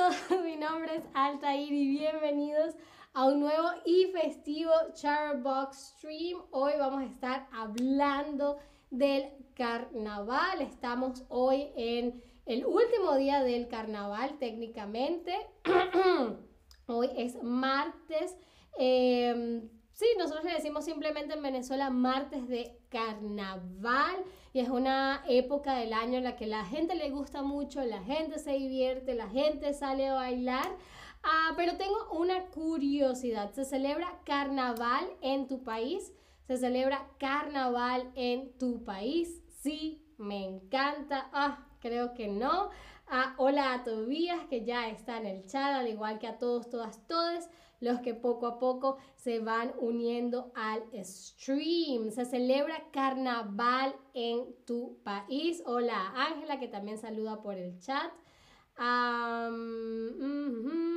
Todos, mi nombre es Altair y bienvenidos a un nuevo y festivo Charbox Stream. Hoy vamos a estar hablando del carnaval. Estamos hoy en el último día del carnaval técnicamente. hoy es martes. Em, sí, nosotros le decimos simplemente en Venezuela martes de carnaval y es una época del año en la que la gente le gusta mucho, la gente se divierte, la gente sale a bailar. Ah, pero tengo una curiosidad. ¿Se celebra carnaval en tu país? ¿Se celebra carnaval en tu país? Sí, me encanta. Ah, creo que no. Ah, hola a Tobías, que ya está en el chat, al igual que a todos, todas, todos los que poco a poco se van uniendo al stream. Se celebra carnaval en tu país. Hola Ángela, que también saluda por el chat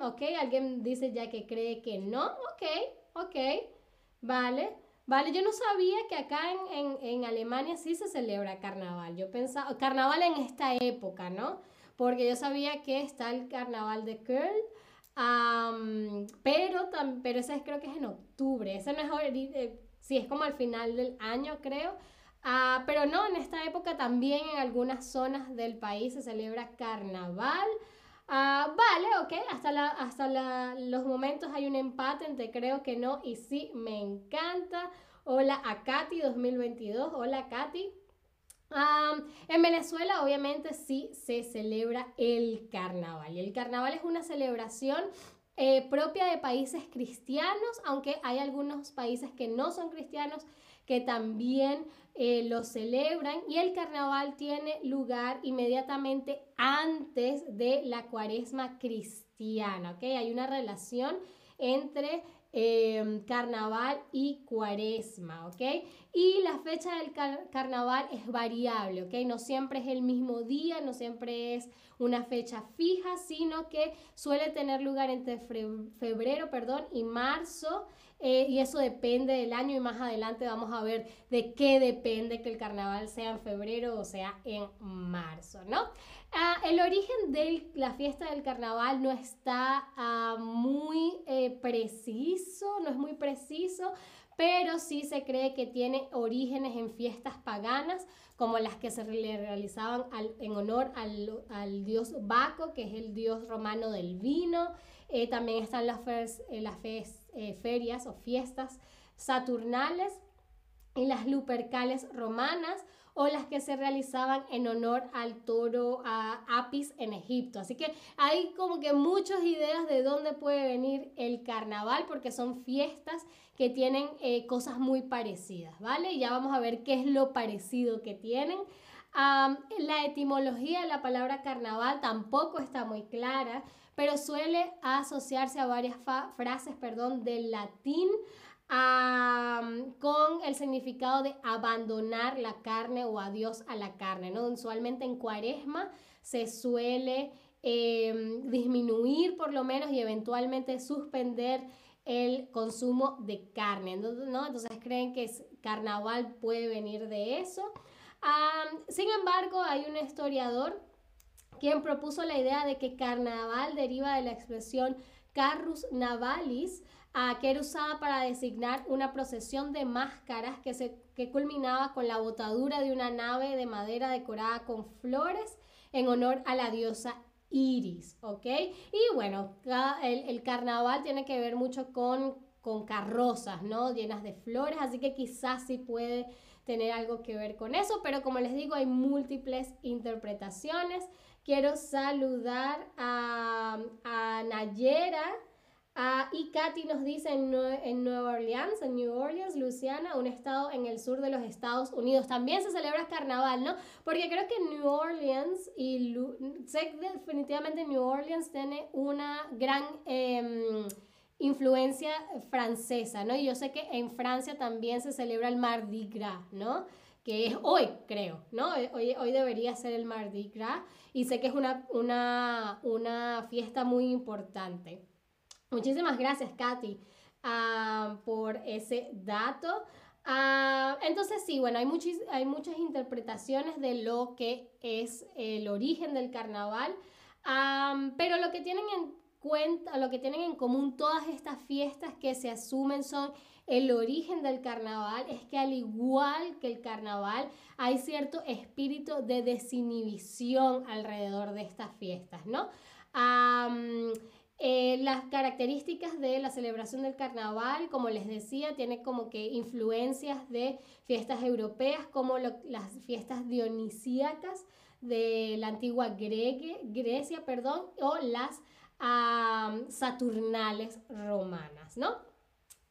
ok, alguien dice ya que cree que no. Ok, ok. Vale. Vale, yo no sabía que acá en, Alemania sí se celebra carnaval. Yo pensaba, carnaval en esta época, ¿no? Porque yo sabía que está el carnaval de Köln, pero, pero ese creo que es en octubre. Ese no es, eh, sí, es como al final del año, creo. Ah, pero no, en esta época también en algunas zonas del país se celebra carnaval. Ah, vale, ok, hasta, hasta los momentos hay un empate entre creo que no y sí, me encanta. Hola a Katy 2022, hola Katy. En Venezuela obviamente sí se celebra el carnaval y el carnaval es una celebración eh, propia de países cristianos, aunque hay algunos países que no son cristianos que también eh, lo celebran y el carnaval tiene lugar inmediatamente antes de la cuaresma cristiana, ¿ok? Hay una relación entre em, carnaval y cuaresma, ¿ok? Y la fecha del carnaval es variable, ¿ok? No siempre es el mismo día, no siempre es una fecha fija, sino que suele tener lugar entre febrero, perdón, y marzo. Eh, y eso depende del año y más adelante vamos a ver de qué depende que el carnaval sea en febrero o sea en marzo, ¿no? Ah, el origen de la fiesta del carnaval no está ah, muy eh, preciso, no es muy preciso, pero sí se cree que tiene orígenes en fiestas paganas, como las que se realizaban en honor al, dios Baco, que es el dios romano del vino. Eh, también están las, eh, ferias o fiestas saturnales y las lupercales romanas o las que se realizaban en honor al toro Apis en Egipto. Así que hay como que muchas ideas de dónde puede venir el carnaval porque son fiestas que tienen eh, cosas muy parecidas, ¿vale? Ya vamos a ver qué es lo parecido que tienen. la etimología de la palabra carnaval tampoco está muy clara pero suele asociarse a varias frases perdón, del latín con el significado de abandonar la carne o adiós a la carne. ¿no? Usualmente en cuaresma se suele em, disminuir por lo menos y eventualmente suspender el consumo de carne. ¿no? Entonces creen que carnaval puede venir de eso. sin embargo, hay un historiador quien propuso la idea de que carnaval deriva de la expresión carrus navalis, que era usada para designar una procesión de máscaras que, se, que culminaba con la botadura de una nave de madera decorada con flores en honor a la diosa Iris, ¿ok? Y bueno, el, el carnaval tiene que ver mucho con, con carrozas, ¿no? Llenas de flores, así que quizás sí puede tener algo que ver con eso, pero como les digo, hay múltiples interpretaciones. Quiero saludar a, Nayera. y Katy nos dice en, en, Nueva Orleans, en New Orleans, Luciana, un estado en el sur de los Estados Unidos. También se celebra carnaval, ¿no? Porque creo que New Orleans y sé que definitivamente New Orleans tiene una gran em, influencia francesa, ¿no? Y yo sé que en Francia también se celebra el Mardi Gras, ¿no? Que es hoy, creo, ¿no? Hoy, hoy debería ser el Mardi Gras y sé que es una, una, una fiesta muy importante. Muchísimas gracias, Katy, ah, por ese dato. Ah, entonces, sí, bueno, hay, hay muchas interpretaciones de lo que es el origen del carnaval. pero lo que tienen en cuenta, lo que tienen en común todas estas fiestas que se asumen son el origen del carnaval, es que al igual que el carnaval, hay cierto espíritu de desinhibición alrededor de estas fiestas, ¿no? Eh, las características de la celebración del carnaval, como les decía, tiene como que influencias de fiestas europeas, como las fiestas dionisíacas de la antigua Grecia, perdón, o las saturnales romanas, ¿no?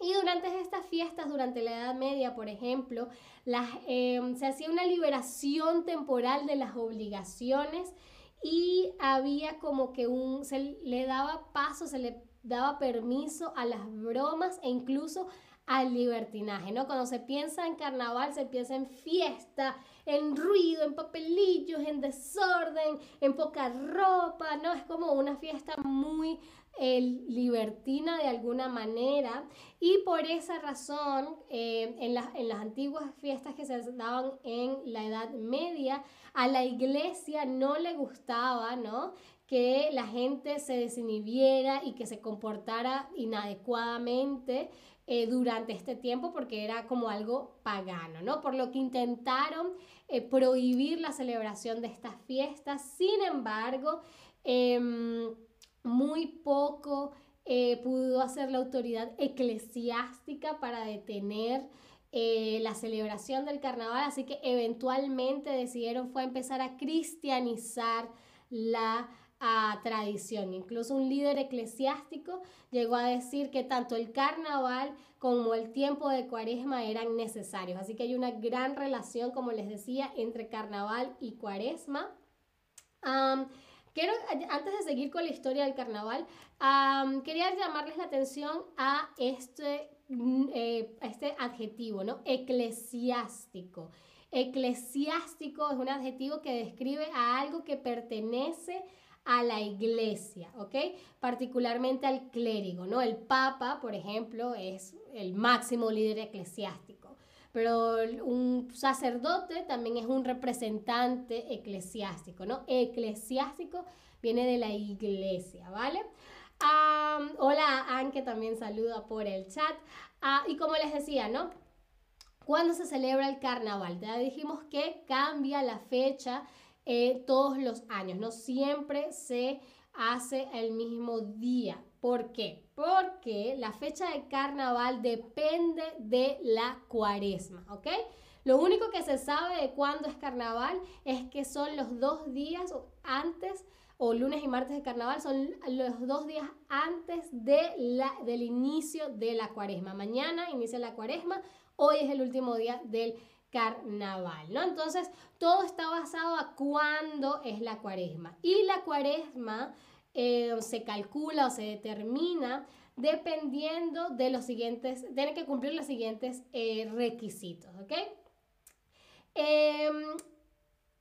Y durante estas fiestas, durante la Edad Media, por ejemplo, las, em, se hacía una liberación temporal de las obligaciones y había como que un, se le daba paso, se le daba permiso a las bromas e incluso al libertinaje, ¿no? Cuando se piensa en carnaval, se piensa en fiesta, en ruido, en papelillos, en desorden, en poca ropa, ¿no? Es como una fiesta muy el libertina de alguna manera y por esa razón eh, en, en, las antiguas fiestas que se daban en la Edad Media a la iglesia no le gustaba ¿no? que la gente se desinhibiera y que se comportara inadecuadamente eh, durante este tiempo porque era como algo pagano, ¿no? Por lo que intentaron eh, prohibir la celebración de estas fiestas. Sin embargo, em, muy poco eh, pudo hacer la autoridad eclesiástica para detener la celebración del carnaval, así que eventualmente decidieron fue empezar a cristianizar la tradición. Incluso un líder eclesiástico llegó a decir que tanto el carnaval como el tiempo de cuaresma eran necesarios. Así que hay una gran relación, como les decía, entre carnaval y cuaresma. Quiero, antes de seguir con la historia del carnaval, quería llamarles la atención a este, mm, eh, este adjetivo, ¿no? Eclesiástico. Eclesiástico es un adjetivo que describe a algo que pertenece a la iglesia, ¿ok? Particularmente al clérigo, ¿no? El papa, por ejemplo, es el máximo líder eclesiástico pero un sacerdote también es un representante eclesiástico, ¿no? Eclesiástico viene de la iglesia, ¿vale? hola, Anke también saluda por el chat. Ah, y como les decía, ¿no? ¿Cuándo se celebra el carnaval? Ya dijimos que cambia la fecha eh, todos los años, no siempre se hace el mismo día. ¿Por qué? Porque la fecha de carnaval depende de la cuaresma, ¿ok? Lo único que se sabe de cuándo es carnaval es que son los dos días antes, o lunes y martes de carnaval, son los dos días antes de la, del inicio de la cuaresma. Mañana inicia la cuaresma, hoy es el último día del carnaval, ¿no? Entonces, todo está basado a cuándo es la cuaresma. Y la cuaresma eh, se calcula o se determina dependiendo de los siguientes, tiene que cumplir los siguientes eh, requisitos, ¿ok? Em,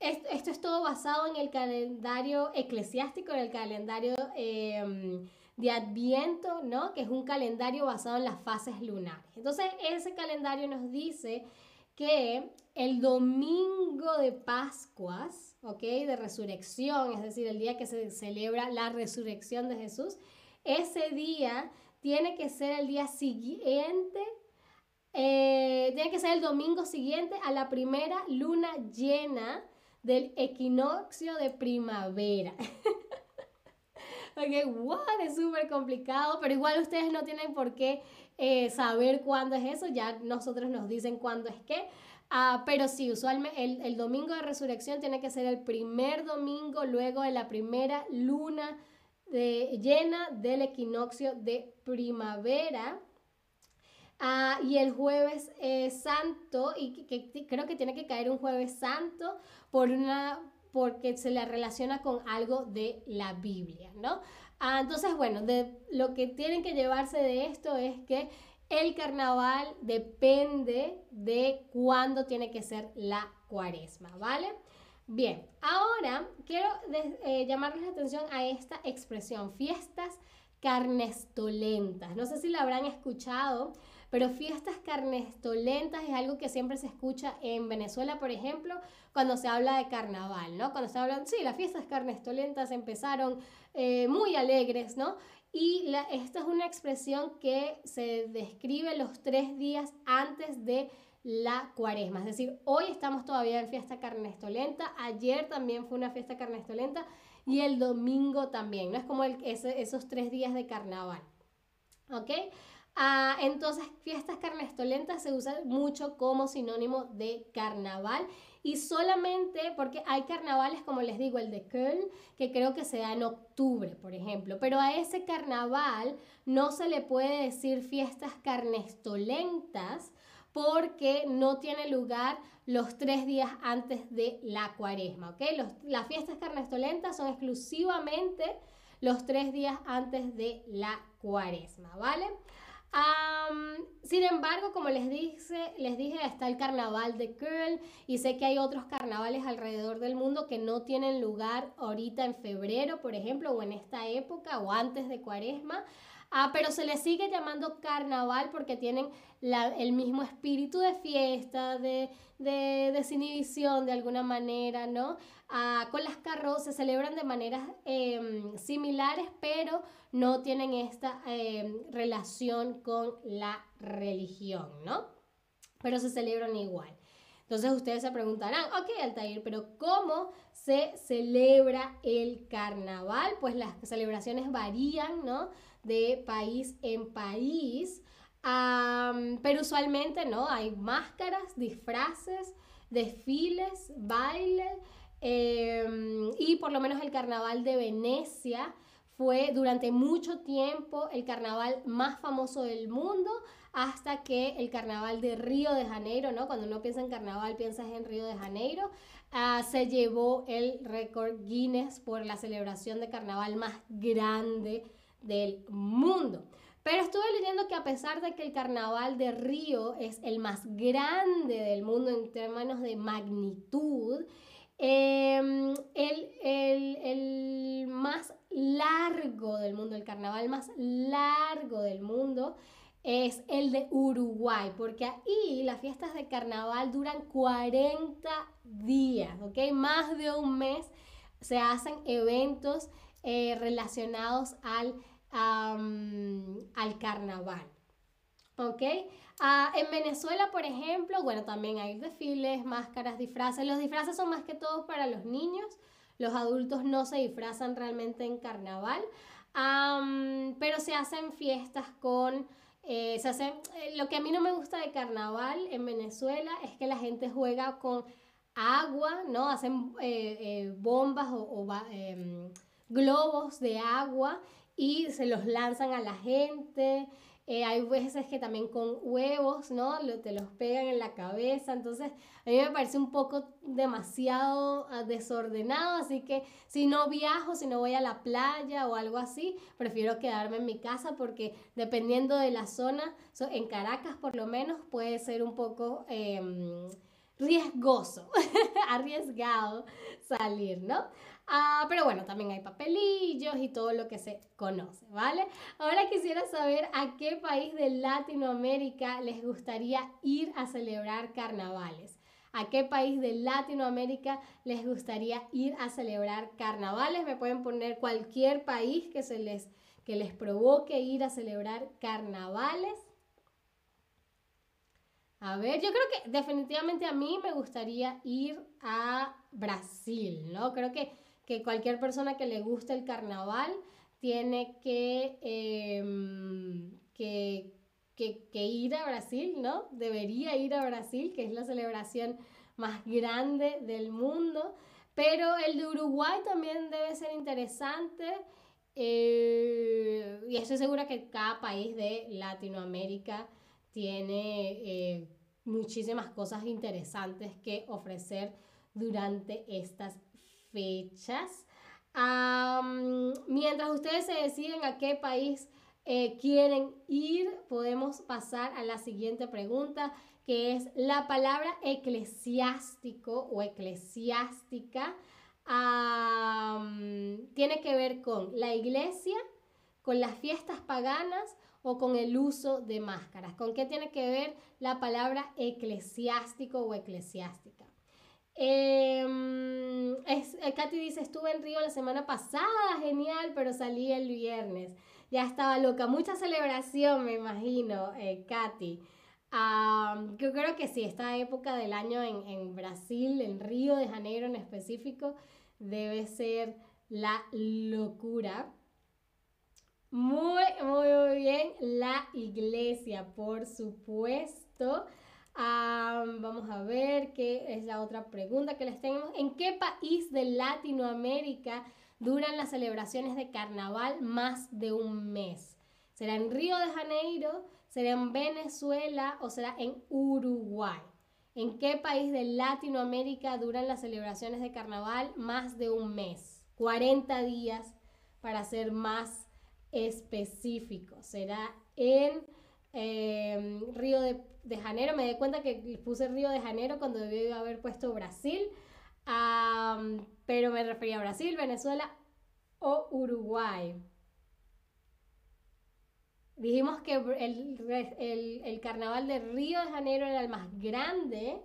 esto, es todo basado en el calendario eclesiástico, en el calendario em, de Adviento, ¿no? Que es un calendario basado en las fases lunares. Entonces, ese calendario nos dice que el domingo de Pascuas, ¿ok? De resurrección, es decir, el día que se celebra la resurrección de Jesús, ese día tiene que ser el día siguiente, eh, tiene que ser el domingo siguiente a la primera luna llena del equinoccio de primavera. ok, wow, es súper complicado, pero igual ustedes no tienen por qué eh, saber cuándo es eso, ya nosotros nos dicen cuándo es qué. Ah, pero sí, usualmente el, domingo de resurrección tiene que ser el primer domingo luego de la primera luna de, llena del equinoccio de primavera. Ah, y el jueves santo, y que, creo que tiene que caer un jueves santo por una, porque se le relaciona con algo de la Biblia, ¿no? Ah, entonces, bueno, lo que tienen que llevarse de esto es que el carnaval depende de cuándo tiene que ser la cuaresma, ¿vale? Bien, ahora quiero eh, llamarles la atención a esta expresión, fiestas carnestolentas. No sé si la habrán escuchado, pero fiestas carnestolentas es algo que siempre se escucha en Venezuela, por ejemplo, cuando se habla de carnaval, ¿no? Cuando se hablan, sí, las fiestas carnestolentas empezaron eh, muy alegres, ¿no? Y esta es una expresión que se describe los tres días antes de la cuaresma. Es decir, hoy estamos todavía en fiesta carnestolenta, ayer también fue una fiesta carnestolenta y el domingo también, ¿no? Es como esos tres días de carnaval. ¿Ok? Ah, entonces, fiestas carnestolentas se usan mucho como sinónimo de carnaval y solamente porque hay carnavales, como les digo, el de Köln, que creo que se da en octubre, por ejemplo, pero a ese carnaval no se le puede decir fiestas carnestolentas porque no tiene lugar los tres días antes de la cuaresma, ¿ok? las fiestas carnestolentas son exclusivamente los tres días antes de la cuaresma, ¿vale? Sin embargo, como les dije, les dije, está el carnaval de Köln y sé que hay otros carnavales alrededor del mundo que no tienen lugar ahorita en febrero, por ejemplo, o en esta época o antes de cuaresma. Ah, pero se les sigue llamando carnaval porque tienen el mismo espíritu de fiesta, de, de desinhibición de alguna manera, ¿no? Ah, con las carrozas se celebran de maneras em, similares, pero no tienen esta em, relación con la religión, ¿no? Pero se celebran igual. Entonces ustedes se preguntarán, ok, Altair, pero ¿cómo se celebra el carnaval? Pues las celebraciones varían, ¿no? de país en país. pero usualmente, ¿no? Hay máscaras, disfraces, desfiles, baile. Em, y por lo menos el carnaval de Venecia fue durante mucho tiempo el carnaval más famoso del mundo hasta que el carnaval de Río de Janeiro, ¿no? Cuando uno piensa en carnaval, piensas en Río de Janeiro, ah, se llevó el récord Guinness por la celebración de carnaval más grande del mundo. Pero estuve leyendo que a pesar de que el carnaval de Río es el más grande del mundo en términos de magnitud, em, el, el, más largo del mundo, el carnaval más largo del mundo, es el de Uruguay, porque ahí las fiestas de carnaval duran 40 días, ¿ok? Más de un mes se hacen eventos eh, relacionados al al carnaval. ¿Ok? Ah, en Venezuela, por ejemplo, bueno, también hay desfiles, máscaras, disfraces. Los disfraces son más que todo para los niños. Los adultos no se disfrazan realmente en carnaval. pero se hacen fiestas con... Eh, se hacen, eh, lo que a mí no me gusta de carnaval en Venezuela es que la gente juega con agua, ¿no? Hacen eh, bombas o, o em, globos de agua y se los lanzan a la gente. Eh, hay veces que también con huevos, ¿no? te los pegan en la cabeza. Entonces, a mí me parece un poco demasiado ah, desordenado. Así que si no viajo, si no voy a la playa o algo así, prefiero quedarme en mi casa porque dependiendo de la zona, en Caracas por lo menos, puede ser un poco em, riesgoso, arriesgado salir, ¿no? Ah, pero bueno, también hay papelillos y todo lo que se conoce, ¿vale? Ahora quisiera saber a qué país de Latinoamérica les gustaría ir a celebrar carnavales. ¿A qué país de Latinoamérica les gustaría ir a celebrar carnavales? Me pueden poner cualquier país que, se les, que les provoque ir a celebrar carnavales. A ver, yo creo que definitivamente a mí me gustaría ir a Brasil, ¿no? Creo que que cualquier persona que le guste el carnaval tiene em, que, que, ir a Brasil, ¿no? Debería ir a Brasil, que es la celebración más grande del mundo. Pero el de Uruguay también debe ser interesante. Eh, y estoy segura que cada país de Latinoamérica tiene eh, muchísimas cosas interesantes que ofrecer durante estas fechas. mientras ustedes se deciden a qué país eh, quieren ir, podemos pasar a la siguiente pregunta, que es la palabra eclesiástico o eclesiástica. tiene que ver con la iglesia, con las fiestas paganas o con el uso de máscaras. ¿Con qué tiene que ver la palabra eclesiástico o eclesiástica? Eh, es, eh, Katy dice, estuve en Río la semana pasada, genial, pero salí el viernes. Ya estaba loca, mucha celebración, me imagino, eh, Katy. yo creo que sí, esta época del año en, en Brasil, en Río de Janeiro en específico, debe ser la locura. Muy, muy, muy bien. La iglesia, por supuesto. Vamos a ver qué es la otra pregunta que les tenemos. ¿En qué país de Latinoamérica duran las celebraciones de carnaval más de un mes? ¿Será en Río de Janeiro? ¿Será en Venezuela o será en Uruguay? ¿En qué país de Latinoamérica duran las celebraciones de carnaval más de un mes? 40 días para ser más específico. Será en em, Río de, Janeiro. Me di cuenta que puse Río de Janeiro cuando debí haber puesto Brasil. pero me refería a Brasil, Venezuela o Uruguay. Dijimos que el, carnaval de Río de Janeiro era el más grande,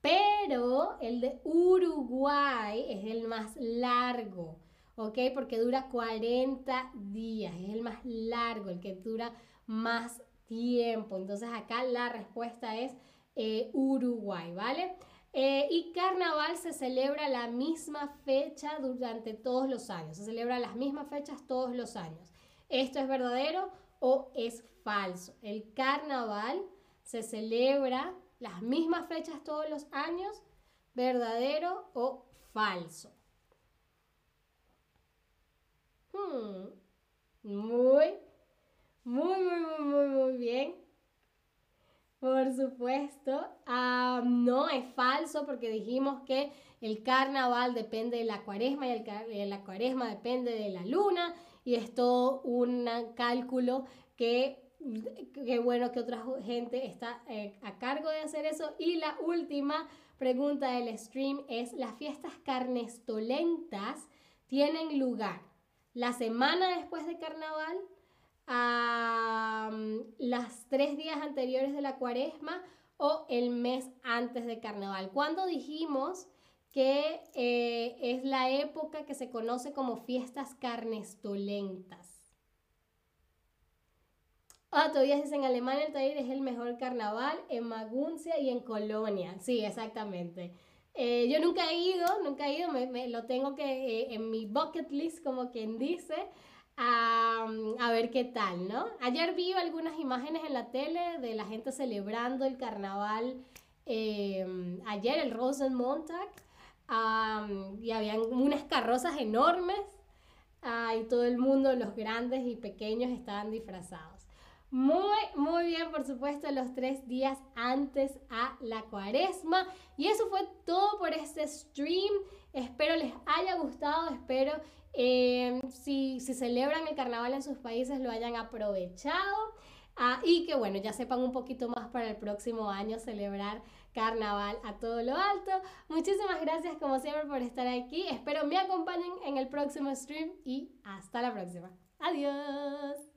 pero el de Uruguay es el más largo, ¿ok? Porque dura 40 días, es el más largo, el que dura más tiempo. Entonces acá la respuesta es eh, Uruguay, ¿vale? Eh, y carnaval se celebra la misma fecha durante todos los años, se celebra las mismas fechas todos los años. ¿Esto es verdadero? o es falso. El carnaval se celebra las mismas fechas todos los años, verdadero o falso. Hmm. Muy, muy, muy, muy, muy, bien. Por supuesto. Ah, no es falso porque dijimos que el carnaval depende de la cuaresma y el, la cuaresma depende de la luna y es todo un cálculo que qué bueno que otra gente está eh, a cargo de hacer eso. Y la última pregunta del stream es, ¿las fiestas carnestolentas tienen lugar la semana después de carnaval, a las tres días anteriores de la cuaresma o el mes antes de carnaval? Cuando dijimos que eh, es la época que se conoce como fiestas carnestolentas. Ah, todavía es en Alemania el Taller es el mejor carnaval, en Maguncia y en Colonia. Sí, exactamente. Eh, yo nunca he ido, nunca he ido, me, lo tengo que eh, en mi bucket list, como quien dice, a, a, ver qué tal, ¿no? Ayer vi algunas imágenes en la tele de la gente celebrando el carnaval. ayer, el Rosenmontag, y habían unas carrozas enormes y todo el mundo, los grandes y pequeños, estaban disfrazados. Muy, muy bien, por supuesto, los tres días antes a la cuaresma. Y eso fue todo por este stream. Espero les haya gustado, espero eh, si, si celebran el carnaval en sus países lo hayan aprovechado. Ah, y que bueno, ya sepan un poquito más para el próximo año celebrar carnaval a todo lo alto. Muchísimas gracias como siempre por estar aquí. Espero me acompañen en el próximo stream y hasta la próxima. Adiós.